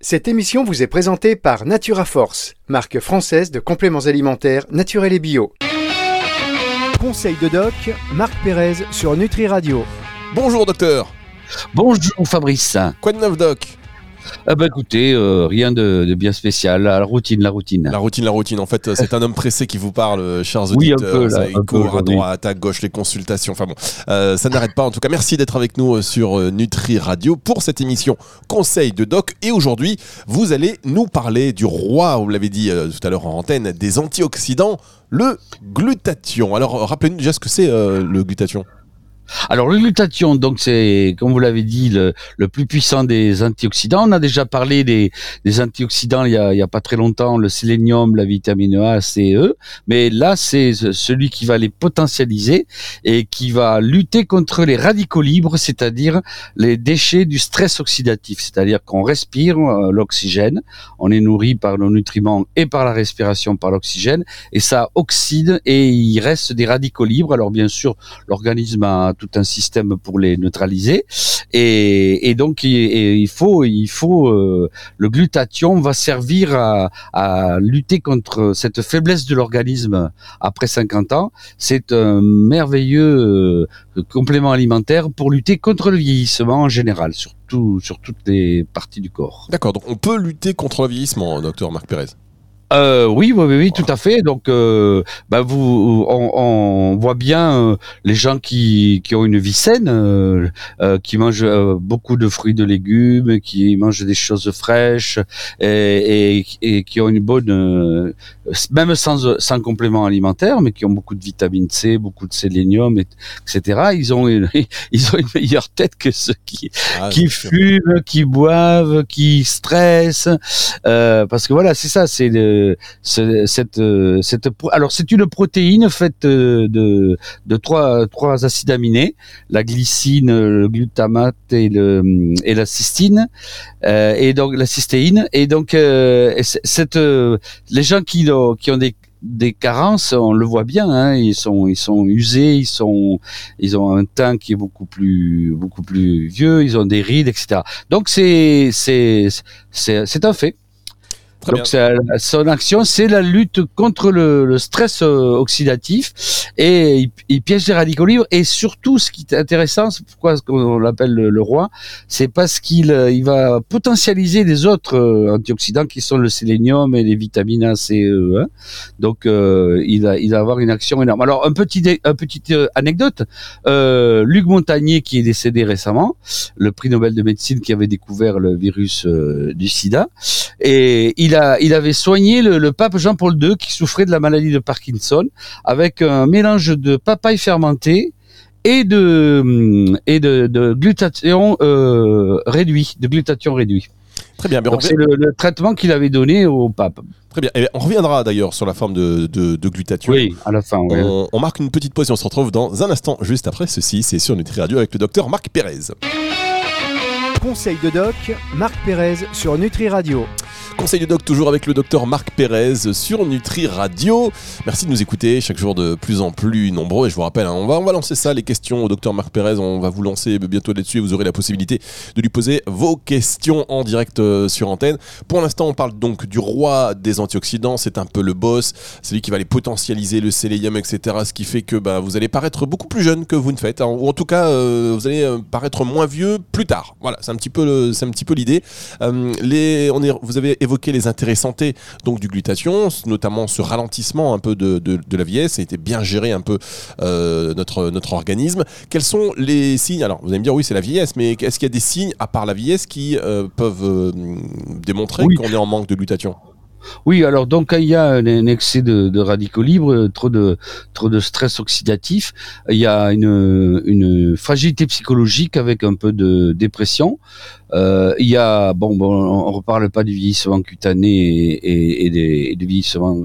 Cette émission vous est présentée par Natura Force, marque française de compléments alimentaires naturels et bio. Conseil de doc, Marc Pérez sur Nutri Radio. Bonjour docteur. Bonjour Fabrice. Quoi de neuf doc? Ah bah écoutez, euh, rien de, bien spécial, la routine, la routine. La routine, la routine. En fait, c'est un homme pressé qui vous parle, euh, chers oui, auditeurs. Un peu, là, il court à droite, à gauche, les consultations. Enfin bon, euh, ça n'arrête pas. En tout cas, merci d'être avec nous sur Nutri Radio pour cette émission Conseil de Doc. Et aujourd'hui, vous allez nous parler du roi, vous l'avez dit tout à l'heure en antenne, des antioxydants, le glutathion. Alors, rappelez-nous déjà ce que c'est le glutathion. Alors le glutathion, donc c'est, comme vous l'avez dit, le, plus puissant des antioxydants. On a déjà parlé des, antioxydants il y, a, il y, a, pas très longtemps, le sélénium, la vitamine A, C, E. Mais là, c'est celui qui va les potentialiser et qui va lutter contre les radicaux libres, c'est-à-dire les déchets du stress oxydatif. C'est-à-dire qu'on respire euh, l'oxygène, on est nourri par nos nutriments et par la respiration par l'oxygène, et ça oxyde et il reste des radicaux libres. Alors bien sûr, l'organisme a tout un système pour les neutraliser. Et, donc il, faut, euh, le glutathion va servir à, lutter contre cette faiblesse de l'organisme après 50 ans. C'est un merveilleux euh, complément alimentaire pour lutter contre le vieillissement en général, sur toutes les parties du corps. D'accord, donc on peut lutter contre le vieillissement, docteur Marc Pérez? Euh, oui, oui, oui, tout à fait. Donc, euh, bah vous, on, on, voit bien euh, les gens qui, qui ont une vie saine, euh, euh qui mangent beaucoup de fruits, de légumes, qui mangent des choses fraîches et, et, et qui ont une bonne, même sans, sans complément alimentaire, mais qui ont beaucoup de vitamine C, beaucoup de sélénium, etc. Ils ont une, ils ont une meilleure tête que ceux qui, ah, qui fument, qui boivent, qui stressent, parce que voilà, c'est ça, c'est le cette, alors c'est une protéine faite de, de trois, acides aminés, la glycine, le glutamate et, la cystine, euh, et donc la cystéine. Et donc euh, les gens qui, ont des carences, on le voit bien, hein, ils sont usés, ils ont un teint qui est beaucoup plus vieux, ils ont des rides, etc. Donc c'est un fait. Donc son action, c'est la lutte contre le, stress euh, oxydatif et il, piège les radicaux libres. Et surtout, ce qui est intéressant, c'est pourquoi on l'appelle le, roi, c'est parce qu'il euh, il va potentialiser les autres euh, antioxydants qui sont le sélénium et les vitamines A, C, E. Hein. Donc il, va, il va avoir une action énorme. Alors un petit, un petite anecdote. Luc Montagnier, qui est décédé récemment, le prix Nobel de médecine qui avait découvert le virus du SIDA, et il il, avait soigné le, pape Jean-Paul II qui souffrait de la maladie de Parkinson avec un mélange de papaye fermentée et de et de, glutathion euh, réduit, de glutathion réduit. Très bien. c'est le, traitement qu'il avait donné au pape. Très bien. on reviendra d'ailleurs sur la forme de, de, glutathion. Oui, à la fin. On, on, marque une petite pause et on se retrouve dans un instant juste après ceci. C'est sur Nutri Radio avec le docteur Marc Pérez. Conseil de doc, Marc Pérez sur Nutri Radio. Conseil de doc toujours avec le docteur Marc Pérez sur Nutri Radio. Merci de nous écouter chaque jour de plus en plus nombreux. Et je vous rappelle, hein, on, va, on va lancer ça, les questions au docteur Marc Pérez. On va vous lancer bientôt là-dessus et vous aurez la possibilité de lui poser vos questions en direct euh, sur antenne. Pour l'instant, on parle donc du roi des antioxydants. C'est un peu le boss. C'est lui qui va les potentialiser, le sélénium, etc. Ce qui fait que bah, vous allez paraître beaucoup plus jeune que vous ne faites. Hein. ou en tout cas, euh, vous allez euh, paraître moins vieux plus tard. Voilà, c'est un petit peu, c'est un petit peu l'idée. vous avez évoquer les intérêts santé donc du glutathion, notamment ce ralentissement un peu de, de, la vieillesse, ça a été bien géré un peu euh, notre, notre organisme. Quels sont les signes? Alors vous allez me dire oui c'est la vieillesse, mais est-ce qu'il y a des signes à part la vieillesse qui euh, peuvent euh, démontrer qu'on est en manque de glutathion? Oui, alors donc quand il y a un, excès de, radicaux libres, trop de stress oxydatif, il y a une, fragilité psychologique avec un peu de dépression. Euh, il y a bon, on reparle pas du vieillissement cutané et, du vieillissement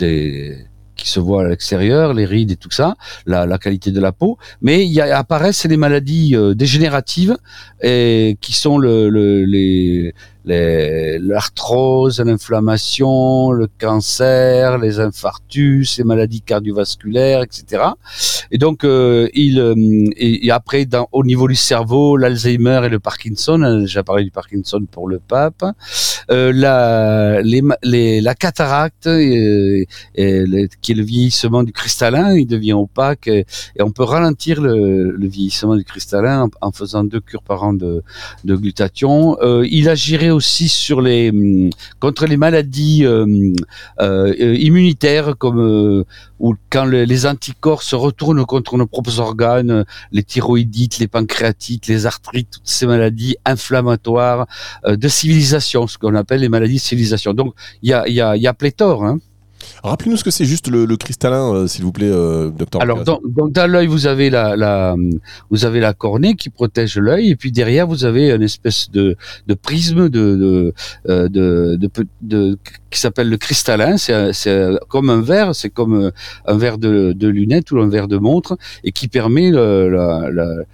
euh, qui se voit à l'extérieur, les rides et tout ça, la, qualité de la peau, mais il y a, apparaissent les maladies euh, dégénératives qui sont le, le, les l'arthrose, l'inflammation, le cancer, les infarctus, les maladies cardiovasculaires, etc. Et donc, euh, il et, après, dans, au niveau du cerveau, l'Alzheimer et le Parkinson, on a déjà parlé du Parkinson pour le pape, euh, la, les, les, la cataracte, et, qui est le vieillissement du cristallin, il devient opaque, et, on peut ralentir le, le vieillissement du cristallin en, faisant deux cures par an de, de glutathion. Euh, il agirait aussi sur les hum, contre les maladies euh, euh, immunitaires comme ou quand les anticorps se retournent contre nos propres organes, les thyroïdites, les pancréatites, les arthrites, toutes ces maladies inflammatoires de civilisation, ce qu'on appelle les maladies de civilisation. Donc il y a, y, a, y a pléthore. Hein. Rappelez-nous ce que c'est juste le, cristallin, euh, s'il vous plaît, euh, docteur. Alors, donc, dans l'œil, vous avez la, la, vous avez la cornée qui protège l'œil, et puis derrière, vous avez une espèce de, de prisme de, de, euh, de, de, de qui s'appelle le cristallin. C'est comme un verre, c'est comme un verre de, de lunettes ou un verre de montre, et qui permet le, le,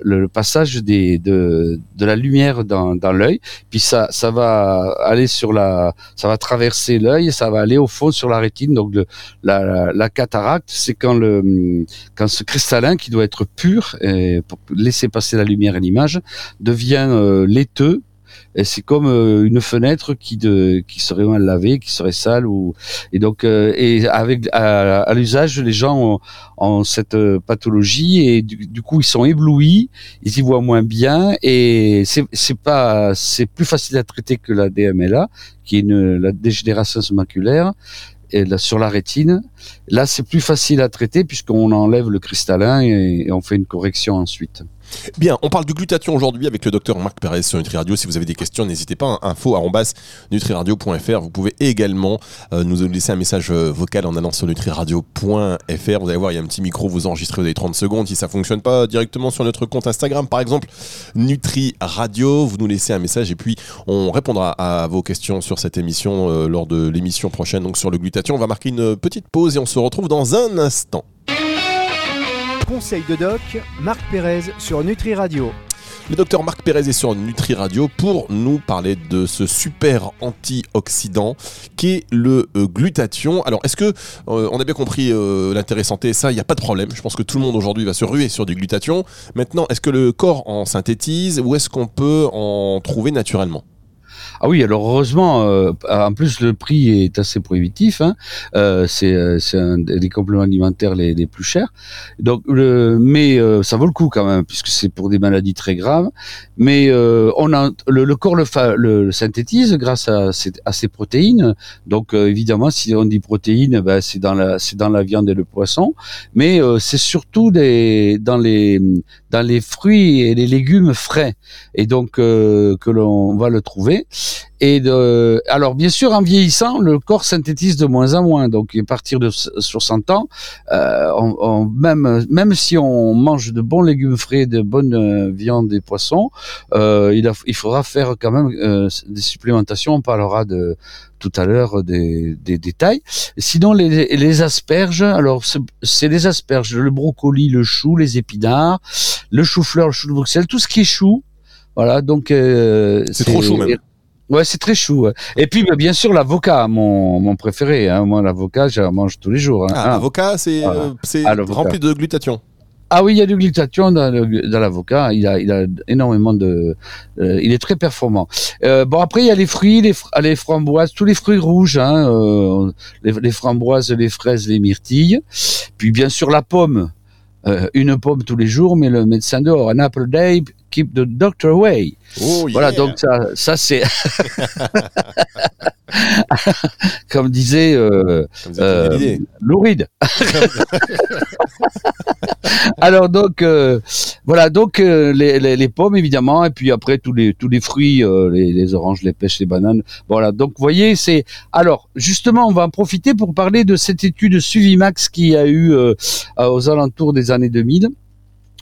le, passage des, de, de la lumière dans, dans l'œil. Puis ça, ça va aller sur la, ça va traverser l'œil ça va aller au fond sur la rétine. Donc la, la, cataracte, c'est quand le, quand ce cristallin qui doit être pur et pour laisser passer la lumière et l'image devient euh, laiteux c'est comme euh, une fenêtre qui de qui serait mal lavée, qui serait sale ou et donc euh, et avec à, l'usage les gens ont, cette euh, pathologie et du, coup ils sont éblouis, ils y voient moins bien et c'est c'est pas c'est plus facile à traiter que la DMLA qui est une la dégénération maculaire et là, sur la rétine. Là, c'est plus facile à traiter puisqu'on enlève le cristallin et on fait une correction ensuite. Bien, on parle du glutathion aujourd'hui avec le docteur Marc Perez sur Nutri Radio. Si vous avez des questions, n'hésitez pas. Hein. Info nutriradio.fr. Vous pouvez également euh, nous laisser un message euh, vocal en allant sur nutriradio.fr. Vous allez voir, il y a un petit micro, vous enregistrez, vous avez 30 secondes. Si ça fonctionne pas directement sur notre compte Instagram, par exemple, Nutri Radio, vous nous laissez un message et puis on répondra à vos questions sur cette émission euh, lors de l'émission prochaine. Donc sur le glutathion, on va marquer une petite pause et on se retrouve dans un instant. Conseil de doc, Marc Pérez sur Nutri Radio. Le docteur Marc Pérez est sur Nutri Radio pour nous parler de ce super antioxydant qui est le euh, glutathion. Alors, est-ce que euh, on a bien compris euh, l'intérêt santé Ça, il n'y a pas de problème. Je pense que tout le monde aujourd'hui va se ruer sur du glutathion. Maintenant, est-ce que le corps en synthétise ou est-ce qu'on peut en trouver naturellement? Ah oui, alors heureusement, euh, en plus le prix est assez prohibitif. Hein, euh, c'est euh, un des compléments alimentaires les, plus chers. Donc, le, mais euh, ça vaut le coup quand même puisque c'est pour des maladies très graves. Mais euh, on a le, le corps le, le, synthétise grâce à ces, à protéines. Donc évidemment, si on dit protéines, ben, c'est dans la c'est dans la viande et le poisson. Mais c'est surtout des dans les dans les fruits et les légumes frais. Et donc que l'on va le trouver. Et de, alors bien sûr, en vieillissant, le corps synthétise de moins en moins. Donc à partir de 60 ans, euh, on, même même si on mange de bons légumes frais, de bonnes euh, viandes et poissons, euh, il, il faudra faire quand même euh, des supplémentations. On parlera de tout à l'heure des, des, détails. Sinon, les, les asperges, alors c'est les asperges, le brocoli, le chou, les épinards, le chou-fleur, le chou de Bruxelles, tout ce qui est chou. Voilà, donc euh, c'est trop chou même. Ouais, c'est très chou. Et puis, bah, bien sûr, l'avocat, mon, mon préféré. Hein. Moi, l'avocat, je mange tous les jours. Hein. Ah, l'avocat, c'est euh, ah, rempli de glutathion. Ah oui, il y a du glutathion dans, l'avocat. Il a, il a énormément de. Euh, il est très performant. Euh, bon après, il y a les fruits, les, les framboises, tous les fruits rouges, hein, euh, les, les, framboises, les fraises, les myrtilles. Puis bien sûr la pomme. Une pomme tous les jours, mais le médecin dehors. An apple day, keep the doctor away. Oh, voilà, donc ça, ça c'est. Comme disait euh, euh, Louride. Alors donc euh, voilà donc euh, les, les, les, pommes évidemment et puis après tous les tous les fruits les, les, oranges les pêches les bananes voilà donc vous voyez c'est alors justement on va en profiter pour parler de cette étude Suvimax qui a eu aux alentours des années 2000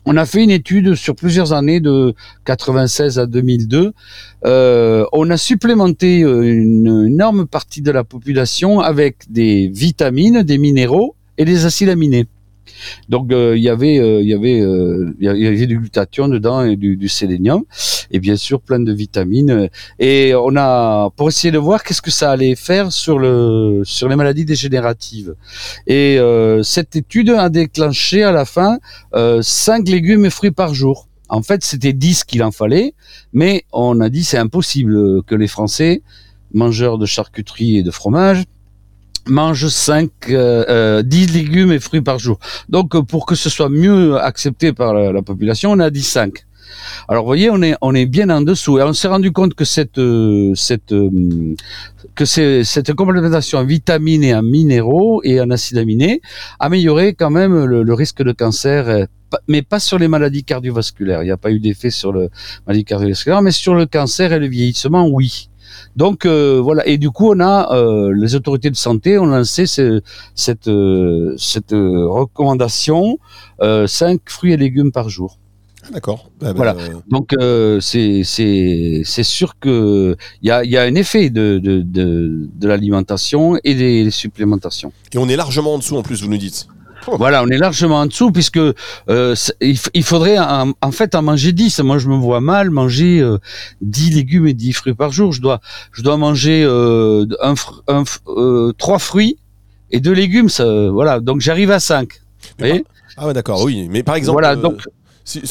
on a fait une étude sur plusieurs années de 96 à 2002. Euh, on a supplémenté une énorme partie de la population avec des vitamines, des minéraux et des acides aminés. Donc euh, il y avait, euh, il y avait, euh, il y avait du glutathion dedans et du, sélénium, et bien sûr plein de vitamines. Et on a pour essayer de voir qu'est-ce que ça allait faire sur le sur les maladies dégénératives. Et cette étude a déclenché à la fin 5 légumes et fruits par jour. En fait, c'était 10 qu'il en fallait, mais on a dit c'est impossible que les Français, mangeurs de charcuterie et de fromage, mange 5, euh, 10 euh, légumes et fruits par jour. Donc euh, pour que ce soit mieux accepté par la, population, on a dit 5. Alors vous voyez, on est on est bien en dessous et on s'est rendu compte que cette euh, cette que cette complémentation en vitamines et en minéraux et en acides aminés améliorait quand même le, risque de cancer mais pas sur les maladies cardiovasculaires. Il n'y a pas eu d'effet sur le maladie cardiovasculaire, mais sur le cancer et le vieillissement, oui. Donc euh, voilà, et du coup on a euh, les autorités de santé ont lancé cette euh, cette recommandation 5 fruits et légumes par jour. Ah, d'accord. Ah, bah, voilà. Donc c'est c'est c'est sûr que il y a il y a un effet de de de, de l'alimentation et des supplémentations. Et on est largement en dessous en plus, vous nous dites. Voilà, on est largement en dessous puisque euh, il, faudrait en, fait en manger 10. Moi, je me vois mal manger euh, 10 légumes et 10 fruits par jour. Je dois, je dois manger euh, un, un, euh, trois fruits et deux légumes. Ça, voilà, donc j'arrive à 5. ah ouais, d'accord, oui. Mais par exemple, voilà, donc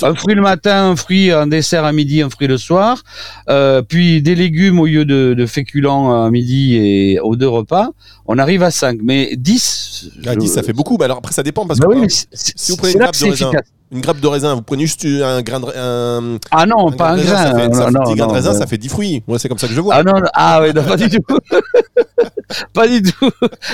un fruit le matin, un fruit, un dessert à midi, un fruit le soir, euh, puis des légumes au lieu de, de, féculents à midi et aux deux repas, on arrive à 5. Mais 10... Ah, 10, ça fait beaucoup. Mais alors après, ça dépend parce bah que oui, si vous prenez une grappe de raisin, une grappe de raisin, vous prenez juste un grain de un, Ah non, pas un grain. ça fait, non, non, 10 grains de raisin, ça fait 10 fruits. Moi, c'est comme ça que je vois. Ah non, ah oui, pas du tout. pas du tout.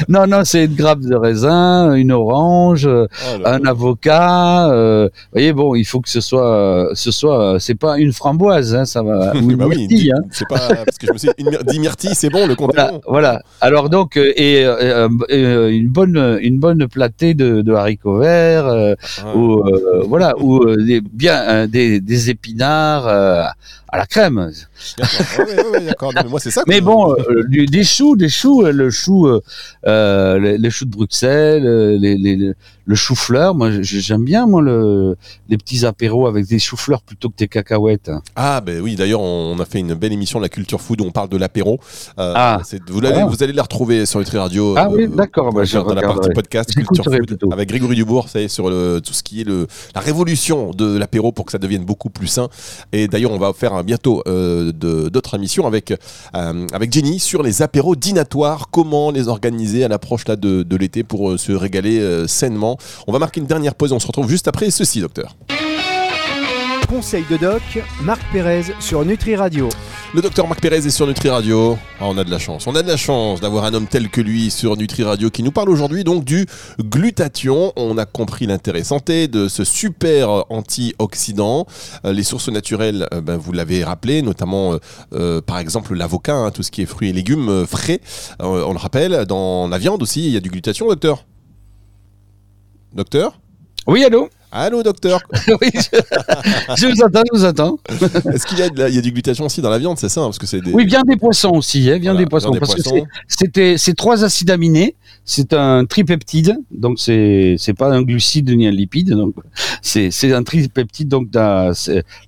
Non, non, c'est une grappe de raisin, une orange, oh un avocat. Euh, vous voyez, bon, il faut que ce soit, ce soit, c'est pas une framboise, hein, ça va. Ou une bah myrtille, hein. C'est pas parce que je me suis, une, 10 myrtilles, c'est bon, le compte voilà, voilà, Alors donc, euh, et euh, euh, une bonne, une bonne platée de, de haricots verts, euh, ah. ou voilà, ou euh, des, bien euh, des, des, épinards euh, à la crème. D'accord, mais moi c'est ça. Mais bon, des choux, des choux, le chou, les, les, choux de Bruxelles, les, les, le chou-fleur, moi j'aime bien moi le, les petits apéros avec des choux-fleurs plutôt que des cacahuètes. Ah ben oui, d'ailleurs on a fait une belle émission de la culture food où on parle de l'apéro. Euh, ah. vous, allez, vous allez la retrouver sur Nutri Radio. Ah oui, d'accord. Bah, dans la partie podcast culture food avec Grégory Dubourg, ça y est, sur le, tout ce qui est le, la révolution de l'apéro pour que ça devienne beaucoup plus sain. Et d'ailleurs on va faire bientôt euh, d'autres émissions avec euh, avec Jenny sur les apéros dinatoires, comment les organiser à l'approche de, de l'été pour euh, se régaler sainement? On va marquer une dernière pause et on se retrouve juste après ceci, docteur. Conseil de doc, Marc Pérez sur Nutri Radio. Le docteur Marc Pérez est sur Nutri Radio. Ah, on a de la chance. On a de la chance d'avoir un homme tel que lui sur Nutri Radio qui nous parle aujourd'hui donc du glutathion. On a compris l'intérêt santé de ce super antioxydant. Euh, les sources naturelles, euh, ben, vous l'avez rappelé, notamment euh, par exemple l'avocat, hein, tout ce qui est fruits et légumes frais. on le rappelle, dans la viande aussi, il y a du glutathion, docteur Docteur? Oui, allô? Allô, docteur Oui, je, vous attends, je vous attends. Est-ce qu'il y, a il y a du glutathion aussi dans la viande, c'est ça parce que c'est Oui, bien des poissons aussi, hein, bien des poissons. parce que c'était c'est trois acides aminés, c'est un tripeptide, donc c'est pas un glucide ni un lipide, donc c'est un tripeptide, donc la,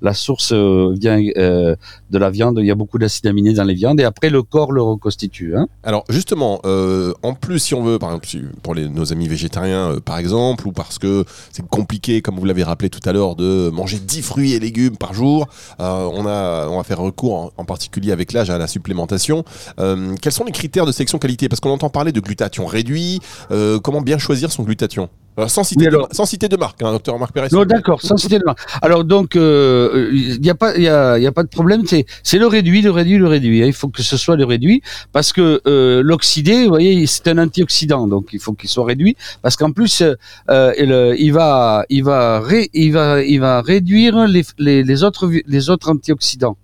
la source euh, vient euh, de la viande. Il y a beaucoup d'acides aminés dans les viandes et après le corps le reconstitue. Hein. Alors justement, euh, en plus, si on veut, par exemple, pour nos amis végétariens, par exemple, ou parce que c'est compliqué comme vous l'avez rappelé tout à l'heure, de manger 10 fruits et légumes par jour. Euh, on, a, on va faire recours en, particulier avec l'âge à la supplémentation. Euh, quels sont les critères de sélection qualité? Parce qu'on entend parler de glutathion réduit. Euh, comment bien choisir son glutathion sans, citer de, sans citer de marque, hein, docteur Marc Pérez. Non, d'accord, sans citer de marque. Alors donc, il euh, n'y a pas, il y a, y a, pas de problème. C'est, c'est le réduit, le réduit, le réduit. Il faut que ce soit le réduit parce que euh, l'oxydé, vous voyez, c'est un antioxydant, donc il faut qu'il soit réduit parce qu'en plus, euh, il, il, va, il va, ré, il va, il va réduire les, les, les autres, les autres antioxydants.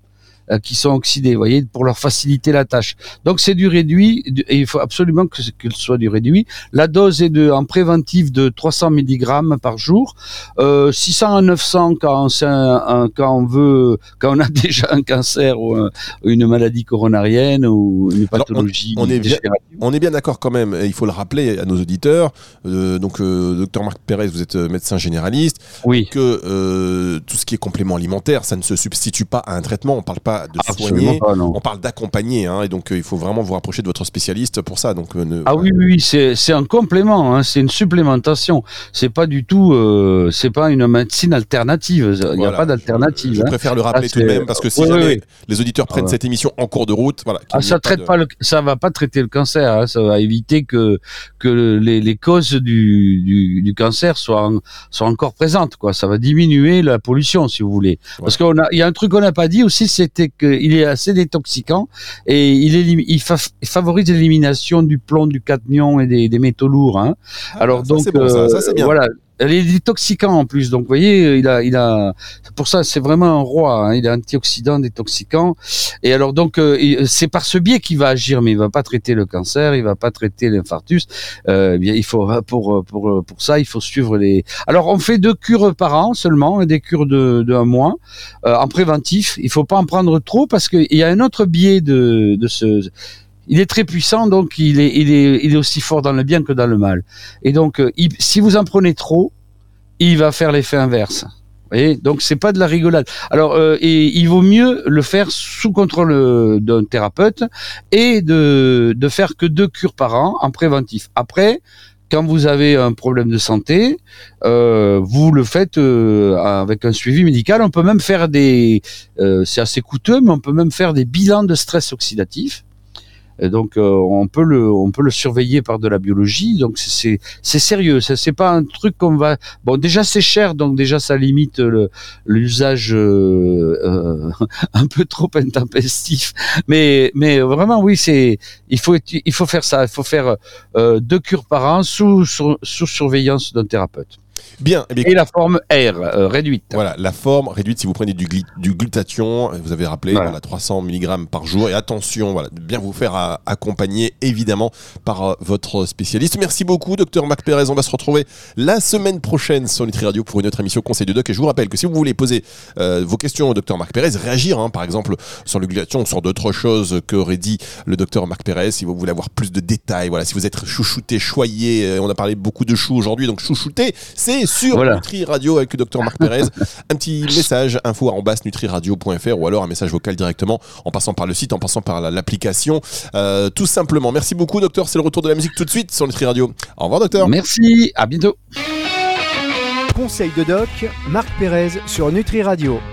Euh, qui sont oxydés, vous voyez, pour leur faciliter la tâche. Donc c'est du réduit, et il faut absolument que, ce soit du réduit. La dose est de, en préventif de 300 mg par jour, euh, 600 à 900 quand, c'est un, quand on veut, quand on a déjà un cancer ou une maladie coronarienne ou une pathologie. on, est bien, on est bien d'accord quand même, il faut le rappeler à nos auditeurs. Euh, donc, euh, docteur Marc Pérez, vous êtes euh, médecin généraliste. Oui. Que euh, tout ce qui est complément alimentaire, ça ne se substitue pas à un traitement. On ne parle pas de soigner, on parle d'accompagner. Hein, et donc, il faut vraiment vous rapprocher de votre spécialiste pour ça. Donc, ah oui, oui, c'est un complément, hein, c'est une supplémentation. C'est pas du tout, c'est pas une médecine alternative. Il n'y a pas d'alternative. Je, hein. préfère le rappeler tout de même parce que si jamais les auditeurs prennent ah cette émission en cours de route, voilà. Ah, ça traite pas, le, ça va pas traiter le cancer. Hein, ça va éviter que que les, les causes du, du, du cancer soient, soient encore présentes. Quoi. Ça va diminuer la pollution, si vous voulez. Parce qu'il y a un truc qu'on n'a pas dit aussi, c'était qu'il est assez détoxicant et il, il favorise l'élimination du plomb, du cadmium et des, des métaux lourds. Hein. Ah, Alors donc, bon, ça. Ça, euh, voilà, elle est détoxicant en plus, donc vous voyez, il a, il a, pour ça c'est vraiment un roi. Hein, il est antioxydant, détoxicant. Et alors donc euh, c'est par ce biais qu'il va agir, mais il va pas traiter le cancer, il va pas traiter l'infarctus. Euh, bien, il faut pour pour pour ça, il faut suivre les. Alors on fait deux cures par an seulement, des cures de d'un mois euh, en préventif. Il faut pas en prendre trop parce qu'il y a un autre biais de de ce il est très puissant, donc il est, il est, il est aussi fort dans le bien que dans le mal. Et donc, euh, si vous en prenez trop, il va faire l'effet inverse. Vous voyez? Donc c'est pas de la rigolade. Alors, euh, il vaut mieux le faire sous contrôle euh, d'un thérapeute et de, de faire que deux cures par an en préventif. Après, quand vous avez un problème de santé, euh, vous le faites euh, avec un suivi médical. On peut même faire des, euh, c'est assez coûteux, mais on peut même faire des bilans de stress oxydatif donc euh, on peut le on peut le surveiller par de la biologie. Donc c'est c'est sérieux. C'est pas un truc qu'on va. Bon déjà c'est cher, donc déjà ça limite l'usage euh, euh, un peu trop intempestif. Mais mais vraiment oui c'est il faut il faut faire ça. Il faut faire deux cures par an sous, sous surveillance d'un thérapeute. Bien, eh Et la forme R, euh, réduite. Voilà, la forme réduite si vous prenez du, du glutathion, vous avez rappelé, voilà. 300 mg par jour. Et attention, voilà, bien vous faire accompagner évidemment par euh, votre spécialiste. Merci beaucoup, docteur Mac Pérez. On va se retrouver la semaine prochaine sur Nutri Radio pour une autre émission Conseil de Doc. Et je vous rappelle que si vous voulez poser euh, vos questions au docteur Marc Pérez, réagir, hein, par exemple, sur le glutathion, sur d'autres choses qu'aurait dit le docteur Marc Pérez, si vous voulez avoir plus de détails, voilà, si vous êtes chouchouté, choyé, on a parlé beaucoup de chou aujourd'hui, donc chouchouté, c'est sur Nutri Radio avec le docteur Marc Pérez. un petit message info nutriradio.fr ou alors un message vocal directement en passant par le site, en passant par l'application. Euh, tout simplement. Merci beaucoup, docteur. C'est le retour de la musique tout de suite sur Nutri Radio. Au revoir, docteur. Merci. À bientôt. Conseil de doc, Marc Pérez sur Nutri Radio.